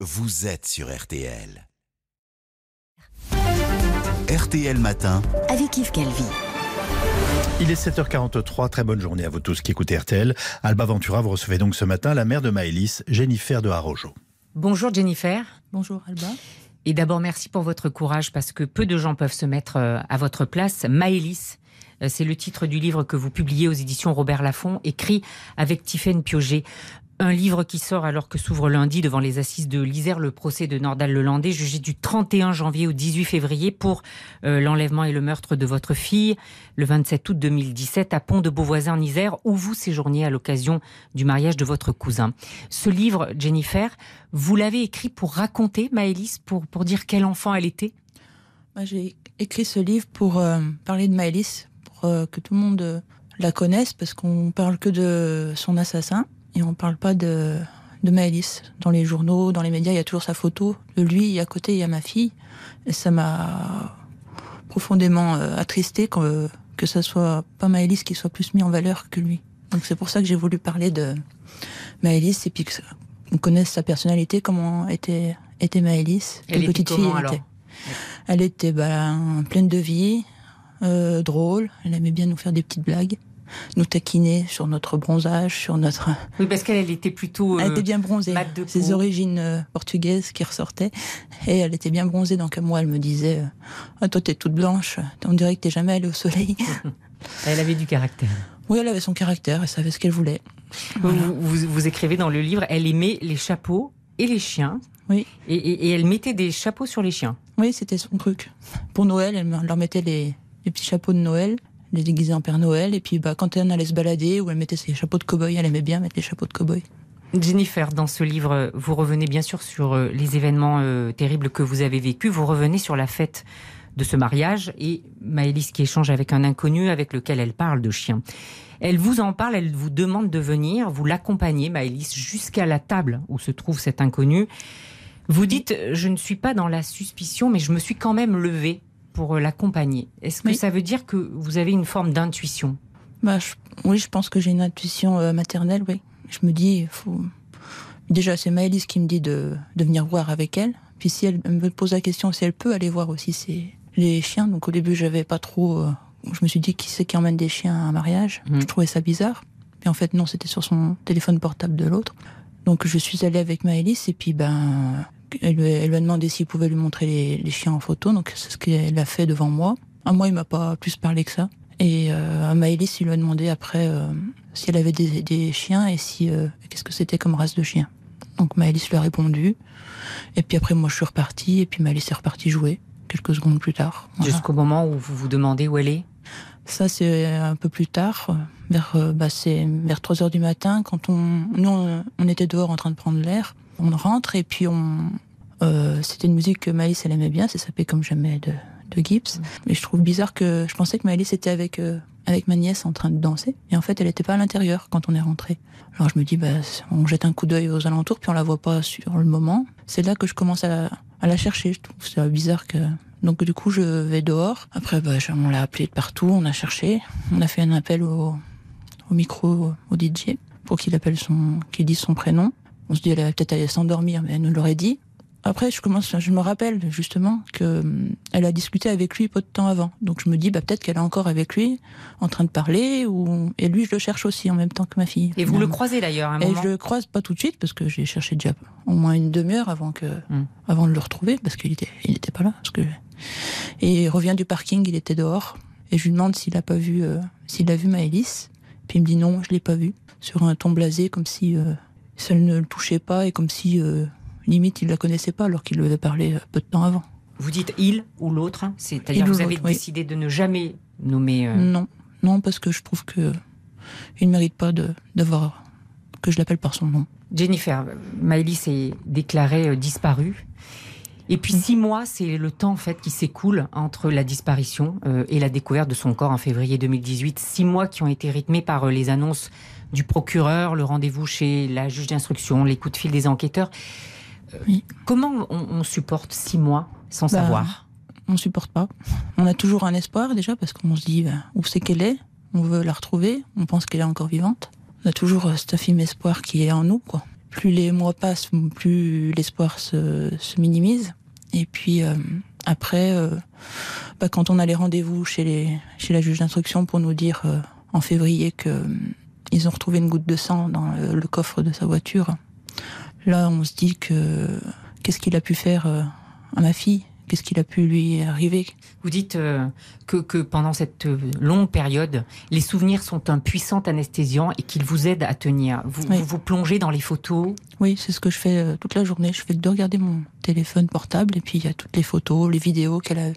vous êtes sur RTL. RTL Matin. avec Yves Calvi. Il est 7h43, très bonne journée à vous tous qui écoutez RTL. Alba Ventura, vous recevez donc ce matin la mère de Maëlys, Jennifer de Harojo. Bonjour Jennifer. Bonjour Alba. Et d'abord, merci pour votre courage parce que peu de gens peuvent se mettre euh, à votre place. Maëlys, euh, c'est le titre du livre que vous publiez aux éditions Robert Laffont, écrit avec Tiffaine Piauget. Un livre qui sort alors que s'ouvre lundi devant les assises de l'Isère. Le procès de Nordal Lelandais, jugé du 31 janvier au 18 février pour euh, l'enlèvement et le meurtre de votre fille, le 27 août 2017 à Pont de Beauvoisin en Isère, où vous séjourniez à l'occasion du mariage de votre cousin. Ce livre, Jennifer, vous l'avez écrit pour raconter Maëlys, pour, pour dire quel enfant elle était? J'ai écrit ce livre pour euh, parler de Maëlys, pour euh, que tout le monde la connaisse, parce qu'on parle que de son assassin et on parle pas de, de Maëlys. Dans les journaux, dans les médias, il y a toujours sa photo de lui et à côté il y a ma fille. Et ça m'a profondément euh, attristé que, que ça soit pas Maëlys qui soit plus mis en valeur que lui. Donc c'est pour ça que j'ai voulu parler de Maëlys et puis qu'on connaisse sa personnalité, comment était, était Maëlys. Elle Quelle était petite fille comment, elle était. Elle était bah, pleine de vie, euh, drôle. Elle aimait bien nous faire des petites blagues, nous taquiner sur notre bronzage, sur notre. Oui, parce qu'elle elle était plutôt... Elle euh, était bien bronzée. Ses origines euh, portugaises qui ressortaient. Et elle était bien bronzée. Donc moi, elle me disait euh, ah, Toi, t'es toute blanche. On dirait que t'es jamais allée au soleil. Elle avait du caractère. oui, elle avait son caractère. Elle savait ce qu'elle voulait. Vous, vous- vous écrivez dans le livre, elle aimait les chapeaux et les chiens. Oui. Et, et- et elle mettait des chapeaux sur les chiens. Oui, c'était son truc. Pour Noël, elle leur mettait les, les petits chapeaux de Noël, les déguisait en Père Noël. Et puis, bah, quand elle allait se balader, ou elle mettait ses chapeaux de cow-boy, elle aimait bien mettre les chapeaux de cow-boy. Jennifer, dans ce livre, vous revenez bien sûr sur euh, les événements euh, terribles que vous avez vécus. Vous revenez sur la fête de ce mariage et Maëlys qui échange avec un inconnu avec lequel elle parle de chien. Elle vous en parle, elle vous demande de venir, vous l'accompagnez, Maëlys, jusqu'à la table où se trouve cet inconnu. Vous dites, je ne suis pas dans la suspicion, mais je me suis quand même levée pour euh, l'accompagner. Est-ce que Oui. ça veut dire que vous avez une forme d'intuition? Bah, je- oui, je pense que j'ai une intuition euh, maternelle, oui. Je me dis, faut. Déjà, c'est Maëlys qui me dit de, de venir voir avec elle. Puis si elle me pose la question si elle peut aller voir aussi ses, les chiens. Donc au début, j'avais pas trop. euh, je me suis dit, qui c'est qui emmène des chiens à un mariage? Mhm. Je trouvais ça bizarre. Puis en fait, non, c'était sur son téléphone portable de l'autre. Donc je suis allée avec Maëlys et puis ben. Elle, lui- elle lui a demandé s'il pouvait lui montrer les, les chiens en photo. Donc c'est ce qu'elle a fait devant moi. À moi, il m'a pas plus parlé que ça. Et euh, à Maëlys, il lui a demandé après euh, si elle avait des, des chiens et si euh, qu'est-ce que c'était comme race de chien. Donc Maëlys lui a répondu. Et puis après, moi, je suis repartie. Et puis Maëlys est repartie jouer quelques secondes plus tard. Voilà. Jusqu'au moment où vous vous demandez où elle est? Ça, c'est un peu plus tard, vers, bah, c'est vers 3 heures du matin, quand on, nous, on était dehors en train de prendre l'air. On rentre et puis on, euh, c'était une musique que Maëlys, elle aimait bien, ça s'appelait Comme jamais de, de Gibbs. Et je trouve bizarre que, je pensais que Maëlys était avec, euh, avec ma nièce en train de danser. Et en fait, elle n'était pas à l'intérieur quand on est rentré. Alors je me dis, bah, on jette un coup d'œil aux alentours, puis on la voit pas sur le moment. C'est là que je commence à la, à la chercher. Je trouve ça bizarre que, donc du coup, je vais dehors. Après, bah, on l'a appelé de partout, on a cherché. On a fait un appel au, au micro, au DJ, pour qu'il appelle son, qu'il dise son prénom. On se dit, elle va peut-être aller s'endormir, mais elle nous l'aurait dit. Après, je commence, je me rappelle justement que hum, elle a discuté avec lui peu de temps avant. Donc je me dis, bah peut-être qu'elle est encore avec lui, en train de parler, ou et lui, je le cherche aussi en même temps que ma fille. Et vous le croisez d'ailleurs à un Et moment je le croise pas tout de suite parce que j'ai cherché déjà au moins une demi-heure avant que, Hmm. avant de le retrouver parce qu'il était, il était pas là. Parce que et il revient du parking, il était dehors et je lui demande s'il a pas vu, euh, s'il a vu Maëlys. Puis il me dit non, je l'ai pas vu. Sur un ton blasé, comme si euh, ça ne le touchait pas et comme si euh, limite il la connaissait pas alors qu'il lui avait parlé euh, peu de temps avant. Vous dites il ou l'autre, hein, c'est-à-dire vous avez oui. décidé de ne jamais nommer. euh, Non, non parce que je trouve que il ne mérite pas de d'avoir que je l'appelle par son nom. Jennifer, Maëlys est déclarée disparue. Et puis Mm. six mois, c'est le temps en fait qui s'écoule entre la disparition euh, et la découverte de son corps en février 2018. Six mois qui ont été rythmés par euh, les annonces du procureur, le rendez-vous chez la juge d'instruction, les coups de fil des enquêteurs. Euh, Oui. Comment on, on supporte six mois sans Bah, savoir? on supporte pas. On a toujours un espoir déjà parce qu'on se dit ben, où c'est qu'elle est, on veut la retrouver, on pense qu'elle est encore vivante. On a toujours cet infime espoir qui est en nous, quoi. Plus les mois passent, plus l'espoir se, se, minimise. Et puis euh, après, euh, bah, quand on a les rendez-vous chez, la juge d'instruction pour nous dire euh, en février que euh, ont retrouvé une goutte de sang dans le, le coffre de sa voiture, là on se dit que qu'est-ce qu'il a pu faire à ma fille? Qu'est-ce qu'il a pu lui arriver? Vous dites euh, que, que, pendant cette euh, longue période, les souvenirs sont un puissant anesthésiant et qu'ils vous aident à tenir. Vous, oui. vous, vous plongez dans les photos? Oui, c'est ce que je fais euh, toute la journée. Je fais de regarder mon téléphone portable et puis il y a toutes les photos, les vidéos qu'elle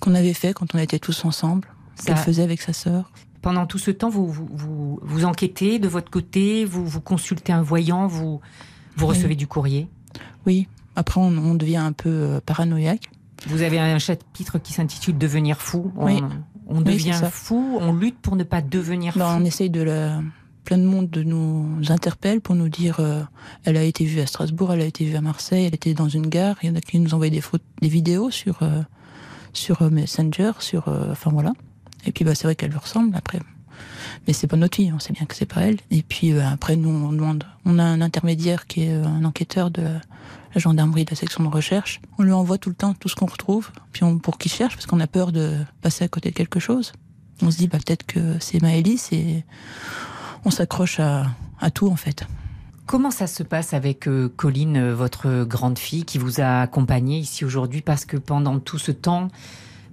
qu'on avait fait quand on était tous ensemble, qu'elle faisait avec sa sœur. Pendant tout ce temps, vous, vous, vous, vous enquêtez de votre côté, vous, vous consultez un voyant, vous, vous recevez oui. du courrier? Oui, après on, on devient un peu paranoïaque. Vous avez un chapitre qui s'intitule Devenir fou. On, oui. on devient oui, fou, on lutte pour ne pas devenir ben, fou. On essaye de la. Plein de monde de nous interpelle pour nous dire euh, elle a été vue à Strasbourg, elle a été vue à Marseille, elle était dans une gare. Il y en a qui nous envoient des, photos, des vidéos sur, euh, sur Messenger, sur. euh, Enfin voilà. Et puis bah, c'est vrai qu'elle lui ressemble après. Mais c'est pas notre fille, on sait bien que c'est pas elle. Et puis euh, après, nous, on demande. On a un intermédiaire qui est euh, un enquêteur de la gendarmerie de la section de recherche. On lui envoie tout le temps tout ce qu'on retrouve, puis on, pour qu'il cherche, parce qu'on a peur de passer à côté de quelque chose. On se dit bah, peut-être que c'est Maëlys et on s'accroche à, à, tout en fait. Comment ça se passe avec euh, Colline, votre grande fille, qui vous a accompagnée ici aujourd'hui? Parce que pendant tout ce temps,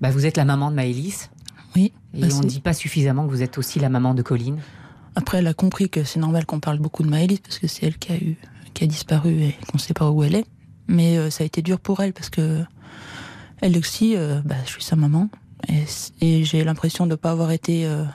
bah, vous êtes la maman de Maëlys. Oui. Et bah on ne dit pas suffisamment que vous êtes aussi la maman de Colline. Après, elle a compris que c'est normal qu'on parle beaucoup de Maëlys, parce que c'est elle qui a eu qui a disparu et qu'on ne sait pas où elle est. Mais euh, ça a été dur pour elle parce que elle aussi, euh, bah, je suis sa maman et, et j'ai l'impression de ne pas avoir été euh,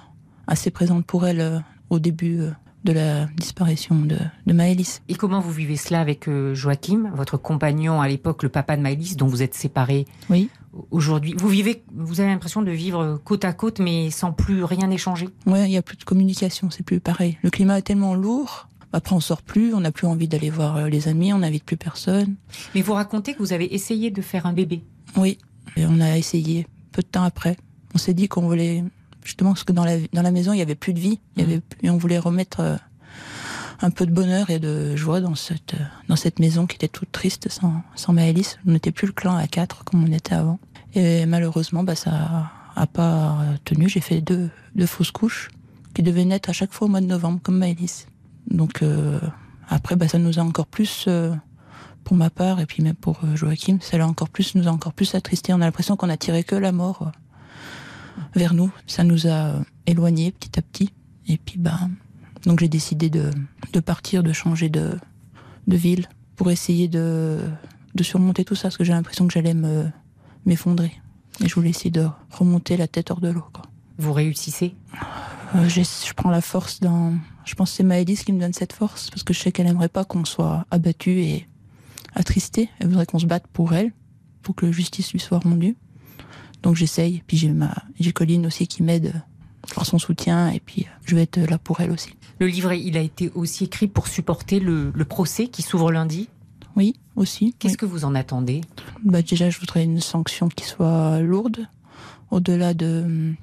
assez présente pour elle euh, au début euh, de la disparition de, de Maëlys. Et comment vous vivez cela avec euh, Joachim, votre compagnon à l'époque, le papa de Maëlys, dont vous êtes séparés? Oui. Aujourd'hui, vous vivez, vous avez l'impression de vivre côte à côte, mais sans plus rien échanger. Ouais, il y a plus de communication, c'est plus pareil. Le climat est tellement lourd après, on sort plus, on n'a plus envie d'aller voir euh, les amis, on n'invite plus personne. Mais vous racontez que vous avez essayé de faire un bébé. Oui, et on a essayé. Peu de temps après, on s'est dit qu'on voulait justement parce que dans la dans la maison il y avait plus de vie, il y avait et on voulait remettre euh, un peu de bonheur et de joie dans cette euh, dans cette maison qui était toute triste sans sans Maëlys. On n'était plus le clan à quatre comme on était avant. Et malheureusement, bah ça a pas tenu. J'ai fait deux deux fausses couches qui devaient naître à chaque fois au mois de novembre comme Maëlys. Donc euh, après, bah, ça nous a encore plus, euh, pour ma part et puis même pour euh, Joachim, ça l'a encore plus, nous a encore plus attristé. On a l'impression qu'on a tiré que la mort vers nous. Ça nous a éloignés petit à petit. Et puis bah, donc j'ai décidé de, de partir, de changer de, de ville pour essayer de, de surmonter tout ça, parce que j'ai l'impression que j'allais me m'effondrer. Et je voulais essayer de remonter la tête hors de l'eau. Vous réussissez? Euh, je prends la force dans. Je pense que c'est Maëlys qui me donne cette force parce que je sais qu'elle aimerait pas qu'on soit abattu et attristé. Elle voudrait qu'on se batte pour elle, pour que la justice lui soit rendue. Donc j'essaye. Puis j'ai ma, j'ai Colline aussi qui m'aide par son soutien et puis je vais être là pour elle aussi. Le livret, il a été aussi écrit pour supporter le, le procès qui s'ouvre lundi? Oui, aussi. Qu'est-ce oui. que vous en attendez? Bah déjà, je voudrais une sanction qui soit lourde, au-delà de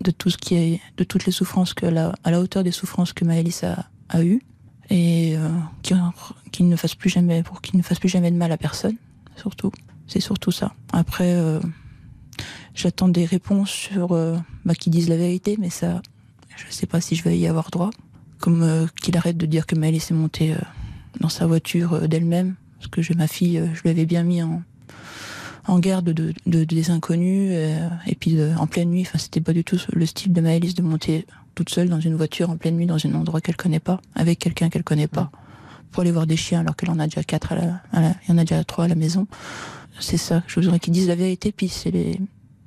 de tout ce qui est, de toutes les souffrances que la, à la hauteur des souffrances que Maëlys a, a eues et euh, ne fasse plus jamais, pour qu'il ne fasse plus jamais de mal à personne, surtout. C'est surtout ça. Après, euh, j'attends des réponses sur, euh, bah, qui disent la vérité, mais ça, je sais pas si je vais y avoir droit. Comme euh, qu'il arrête de dire que Maëlys est montée dans sa voiture d'elle-même, parce que j'ai ma fille, euh, je l'avais bien mis en, en garde de, de, de des inconnus euh, et puis de, en pleine nuit. Enfin, c'était pas du tout le style de Maëlys de monter toute seule dans une voiture en pleine nuit dans un endroit qu'elle connaît pas, avec quelqu'un qu'elle connaît pas, pour aller voir des chiens alors qu'elle en a déjà quatre, à la, à la, il y en a déjà trois à la maison. C'est ça. Je voudrais qu'ils disent la vérité. Puis c'est les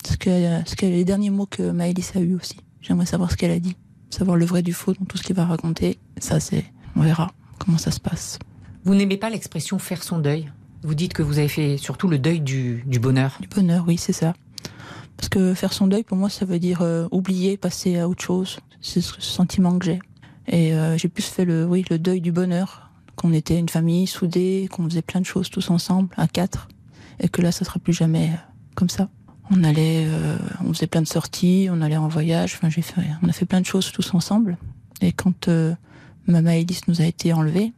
ce que, ce que les derniers mots que Maëlys a eu aussi. J'aimerais savoir ce qu'elle a dit, savoir le vrai du faux dans tout ce qu'il va raconter. Ça, c'est on verra comment ça se passe. Vous n'aimez pas l'expression faire son deuil? Vous dites que vous avez fait surtout le deuil du, du bonheur. Du bonheur, oui, c'est ça. Parce que faire son deuil, pour moi, ça veut dire euh, oublier, passer à autre chose. C'est ce sentiment que j'ai. Et euh, j'ai plus fait le, oui, le deuil du bonheur. Qu'on était une famille soudée, qu'on faisait plein de choses tous ensemble, à quatre. Et que là, ça sera plus jamais comme ça. On allait, euh, on faisait plein de sorties, on allait en voyage. Enfin, j'ai fait, on a fait plein de choses tous ensemble. Et quand euh, Mama Elise nous a été enlevée,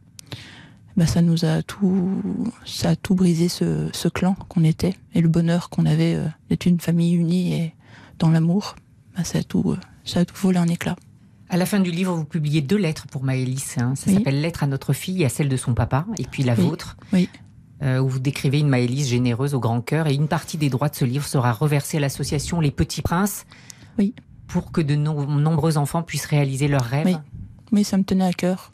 bah, ça nous a tout, ça a tout brisé ce, ce clan qu'on était et le bonheur qu'on avait euh, d'être une famille unie et dans l'amour. Bah, ça a tout, euh, ça a tout volé un éclat. À la fin du livre, vous publiez deux lettres pour Maëlys. Hein. Ça Oui. s'appelle Lettre à notre fille et à celle de son papa, et puis la Oui. vôtre, Oui. euh, où vous décrivez une Maëlys généreuse au grand cœur. Et une partie des droits de ce livre sera reversée à l'association Les Petits Princes, Oui. pour que de no- nombreux enfants puissent réaliser leurs rêves. Oui. Mais ça me tenait à cœur.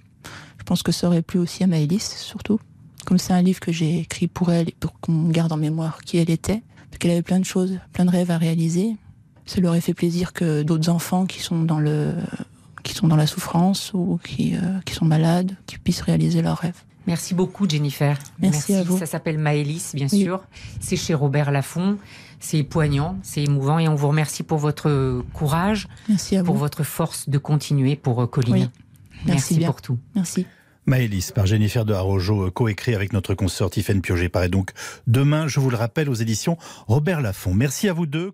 Je pense que ça aurait plu aussi à Maëlys, surtout. Comme c'est un livre que j'ai écrit pour elle et pour qu'on garde en mémoire qui elle était, parce qu'elle avait plein de choses, plein de rêves à réaliser. Ça lui aurait fait plaisir que d'autres enfants qui sont dans le, qui sont dans la souffrance ou qui, euh, qui sont malades, qui puissent réaliser leurs rêves. Merci beaucoup, Jennifer. Merci à vous. Ça s'appelle Maëlys, bien Oui. sûr. C'est chez Robert Laffont. C'est poignant, c'est émouvant, et on vous remercie pour votre courage, Merci à pour vous. votre force de continuer pour euh, Colline. Oui. Merci pour tout. Merci. Maëlys, par Jennifer de Harojo, coécrit avec notre consoeur Tiffaine Pioget, paraît donc demain, je vous le rappelle, aux éditions Robert Laffont. Merci à vous deux.